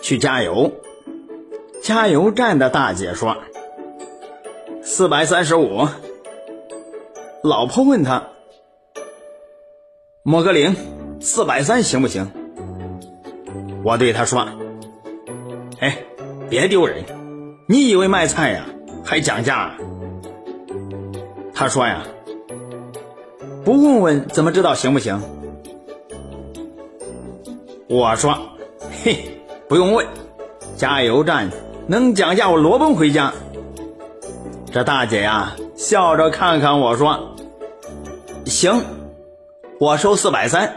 去加油。加油站的大姐说：“四百三十五。”老婆问他：“摸个零，四百三行不行？”我对他说：“哎，别丢人！你以为卖菜呀还讲价？”他说：“呀，不问问怎么知道行不行？”我说：“嘿，不用问，加油站能讲价，我裸奔回家。”这大姐呀，笑着看看我说：“行，我收四百三。”